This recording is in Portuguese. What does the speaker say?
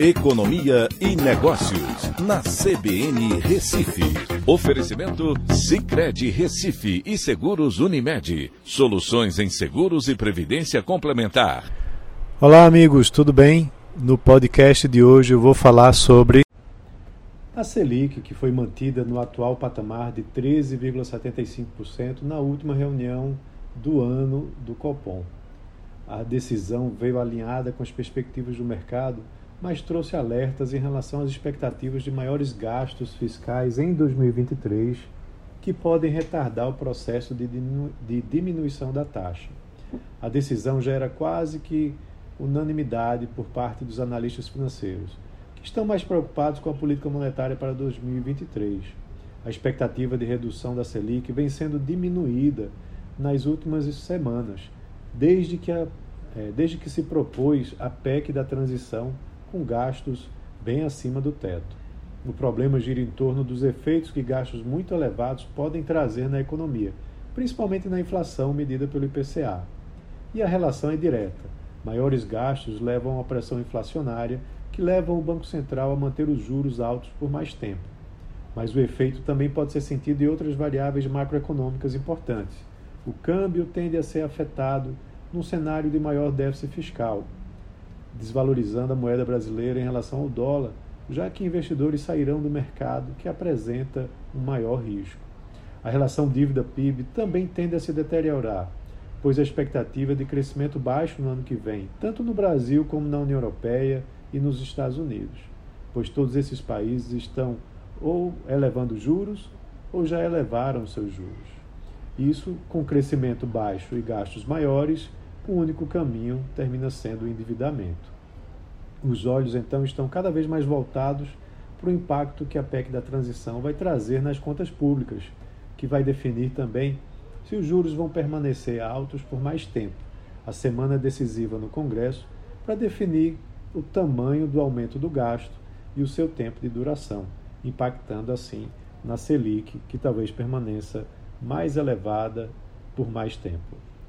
Economia e Negócios, na CBN Recife. Oferecimento Cicred Recife e Seguros Unimed. Soluções em seguros e previdência complementar. Olá, amigos, tudo bem? No podcast de hoje eu vou falar sobre a Selic, que foi mantida no atual patamar de 13,75% na última reunião do ano do Copom. A decisão veio alinhada com as perspectivas do mercado mas trouxe alertas em relação às expectativas de maiores gastos fiscais em 2023, que podem retardar o processo de, de diminuição da taxa. A decisão já era quase que unanimidade por parte dos analistas financeiros, que estão mais preocupados com a política monetária para 2023. A expectativa de redução da Selic vem sendo diminuída nas últimas semanas, desde que, a, é, desde que se propôs a PEC da transição com gastos bem acima do teto. O problema gira em torno dos efeitos que gastos muito elevados podem trazer na economia, principalmente na inflação medida pelo IPCA. E a relação é direta. Maiores gastos levam a pressão inflacionária, que levam o Banco Central a manter os juros altos por mais tempo. Mas o efeito também pode ser sentido em outras variáveis macroeconômicas importantes. O câmbio tende a ser afetado num cenário de maior déficit fiscal, desvalorizando a moeda brasileira em relação ao dólar, já que investidores sairão do mercado que apresenta um maior risco. A relação dívida-PIB também tende a se deteriorar, pois a expectativa é de crescimento baixo no ano que vem, tanto no Brasil como na União Europeia e nos Estados Unidos, pois todos esses países estão ou elevando juros ou já elevaram seus juros. Isso, com crescimento baixo e gastos maiores, o único caminho termina sendo o endividamento. Os olhos então estão cada vez mais voltados para o impacto que a PEC da transição vai trazer nas contas públicas, que vai definir também se os juros vão permanecer altos por mais tempo. A semana é decisiva no Congresso para definir o tamanho do aumento do gasto e o seu tempo de duração, impactando assim na Selic, que talvez permaneça mais elevada por mais tempo.